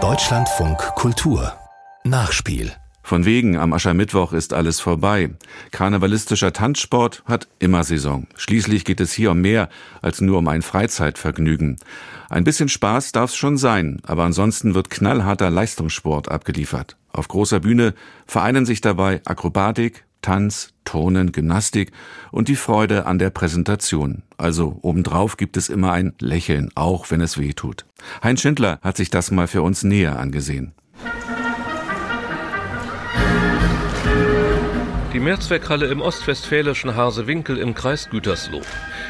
Deutschlandfunk Kultur Nachspiel von wegen, am Aschermittwoch ist alles vorbei. Karnevalistischer Tanzsport hat immer Saison. Schließlich geht es hier um mehr als nur um ein Freizeitvergnügen. Ein bisschen Spaß darf es schon sein, aber ansonsten wird knallharter Leistungssport abgeliefert. Auf großer Bühne vereinen sich dabei Akrobatik, Tanz, Turnen, Gymnastik und die Freude an der Präsentation. Also obendrauf gibt es immer ein Lächeln, auch wenn es weh tut. Heinz Schindler hat sich das mal für uns näher angesehen. Die Mehrzweckhalle im ostwestfälischen Harsewinkel im Kreis Gütersloh.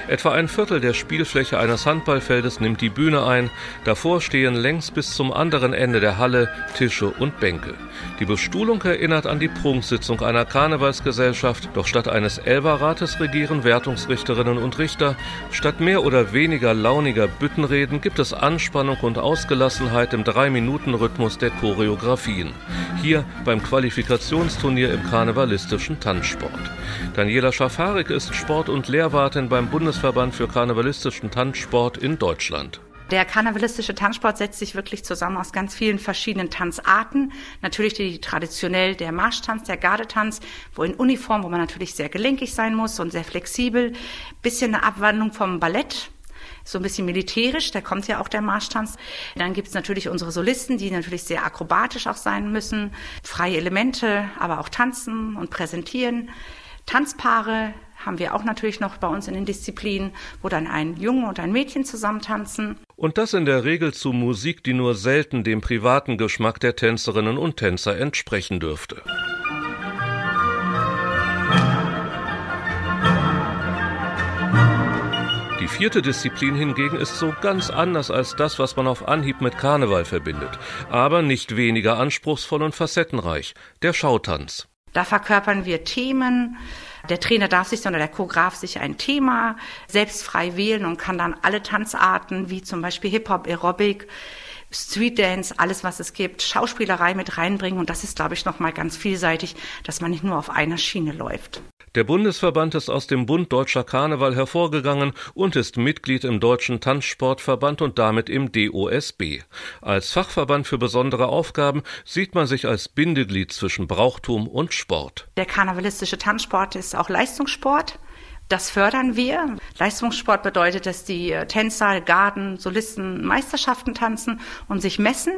Etwa ein Viertel der Spielfläche eines Handballfeldes nimmt die Bühne ein. Davor stehen längs bis zum anderen Ende der Halle Tische und Bänke. Die Bestuhlung erinnert an die Prunksitzung einer Karnevalsgesellschaft, doch statt eines Elberrates regieren Wertungsrichterinnen und Richter. Statt mehr oder weniger launiger Büttenreden gibt es Anspannung und Ausgelassenheit im Drei-Minuten-Rhythmus der Choreografien. Hier beim Qualifikationsturnier im karnevalistischen Tanzsport. Daniela Schafarik ist Sport- und Lehrwartin beim Bundes Bundesverband für karnevalistischen Tanzsport in Deutschland. Der karnevalistische Tanzsport setzt sich wirklich zusammen aus ganz vielen verschiedenen Tanzarten. Natürlich die traditionell der Marschtanz, der Gardetanz, wo in Uniform, wo man natürlich sehr gelenkig sein muss und sehr flexibel. Bisschen eine Abwandlung vom Ballett, so ein bisschen militärisch, da kommt ja auch der Marschtanz. Dann gibt es natürlich unsere Solisten, die natürlich sehr akrobatisch auch sein müssen, freie Elemente, aber auch tanzen und präsentieren. Tanzpaare, haben wir auch natürlich noch bei uns in den Disziplinen, wo dann ein Junge und ein Mädchen zusammen tanzen. Und das in der Regel zu Musik, die nur selten dem privaten Geschmack der Tänzerinnen und Tänzer entsprechen dürfte. Die vierte Disziplin hingegen ist so ganz anders als das, was man auf Anhieb mit Karneval verbindet, aber nicht weniger anspruchsvoll und facettenreich, der Schautanz. Da verkörpern wir Themen, der Trainer darf sich, sondern der Choreograf sich ein Thema selbst frei wählen und kann dann alle Tanzarten, wie zum Beispiel Hip-Hop, Aerobic, Street Dance, alles was es gibt, Schauspielerei mit reinbringen. Und das ist, glaube ich, nochmal ganz vielseitig, dass man nicht nur auf einer Schiene läuft. Der Bundesverband ist aus dem Bund Deutscher Karneval hervorgegangen und ist Mitglied im Deutschen Tanzsportverband und damit im DOSB. Als Fachverband für besondere Aufgaben sieht man sich als Bindeglied zwischen Brauchtum und Sport. Der karnevalistische Tanzsport ist auch Leistungssport. Das fördern wir. Leistungssport bedeutet, dass die Tänzer, Garden, Solisten Meisterschaften tanzen und sich messen,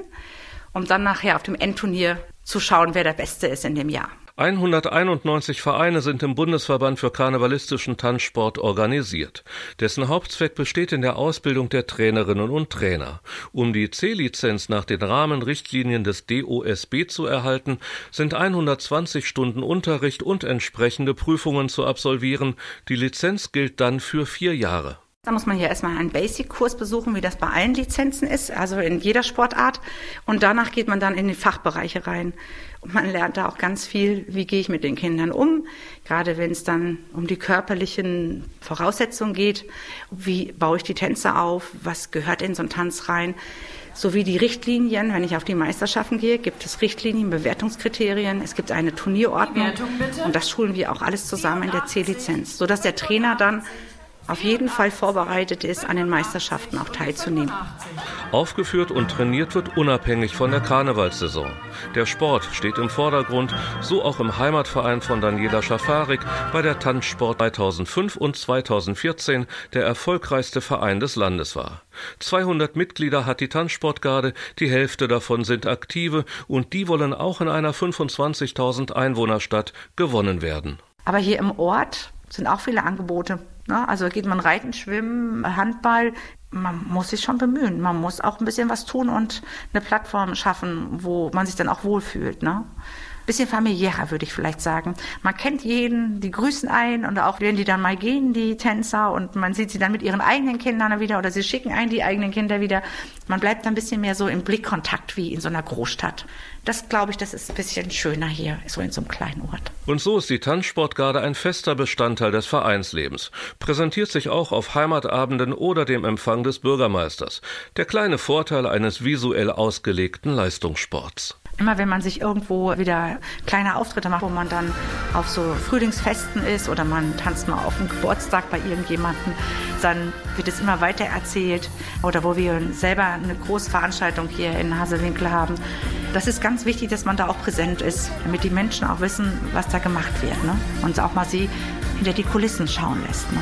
um dann nachher auf dem Endturnier zu schauen, wer der Beste ist in dem Jahr. 191 Vereine sind im Bundesverband für karnevalistischen Tanzsport organisiert. Dessen Hauptzweck besteht in der Ausbildung der Trainerinnen und Trainer. Um die C-Lizenz nach den Rahmenrichtlinien des DOSB zu erhalten, sind 120 Stunden Unterricht und entsprechende Prüfungen zu absolvieren. Die Lizenz gilt dann für vier Jahre. Da muss man ja erstmal einen Basic-Kurs besuchen, wie das bei allen Lizenzen ist, also in jeder Sportart. Und danach geht man dann in die Fachbereiche rein. Und man lernt da auch ganz viel, wie gehe ich mit den Kindern um, gerade wenn es dann um die körperlichen Voraussetzungen geht. Wie baue ich die Tänze auf? Was gehört in so einen Tanz rein? Sowie die Richtlinien, wenn ich auf die Meisterschaften gehe, gibt es Richtlinien, Bewertungskriterien, es gibt eine Turnierordnung und das schulen wir auch alles zusammen in der C-Lizenz, sodass der Trainer dann auf jeden Fall vorbereitet ist, an den Meisterschaften auch teilzunehmen. Aufgeführt und trainiert wird unabhängig von der Karnevalssaison. Der Sport steht im Vordergrund, so auch im Heimatverein von Daniela Schafarik bei der Tanzsport 2005 und 2014 der erfolgreichste Verein des Landes war. 200 Mitglieder hat die Tanzsportgarde, die Hälfte davon sind aktive und die wollen auch in einer 25.000 Einwohnerstadt gewonnen werden. Aber hier im Ort sind auch viele Angebote. Ne? Also geht man reiten, schwimmen, Handball. Man muss sich schon bemühen. Man muss auch ein bisschen was tun und eine Plattform schaffen, wo man sich dann auch wohlfühlt. Ne? Bisschen familiärer, würde ich vielleicht sagen. Man kennt jeden, die grüßen ein und auch wenn die dann mal gehen, die Tänzer, und man sieht sie dann mit ihren eigenen Kindern wieder oder sie schicken ein die eigenen Kinder wieder. Man bleibt ein bisschen mehr so im Blickkontakt wie in so einer Großstadt. Das glaube ich, das ist ein bisschen schöner hier, so in so einem kleinen Ort. Und so ist die Tanzsportgarde ein fester Bestandteil des Vereinslebens. Präsentiert sich auch auf Heimatabenden oder dem Empfang des Bürgermeisters. Der kleine Vorteil eines visuell ausgelegten Leistungssports. Immer wenn man sich irgendwo wieder kleine Auftritte macht, wo man dann auf so Frühlingsfesten ist oder man tanzt mal auf dem Geburtstag bei irgendjemandem, dann wird es immer weiter erzählt. Oder wo wir selber eine große Veranstaltung hier in Hasewinkel haben. Das ist ganz wichtig, dass man da auch präsent ist, damit die Menschen auch wissen, was da gemacht wird. Ne? Und auch mal sie hinter die Kulissen schauen lässt. Ne?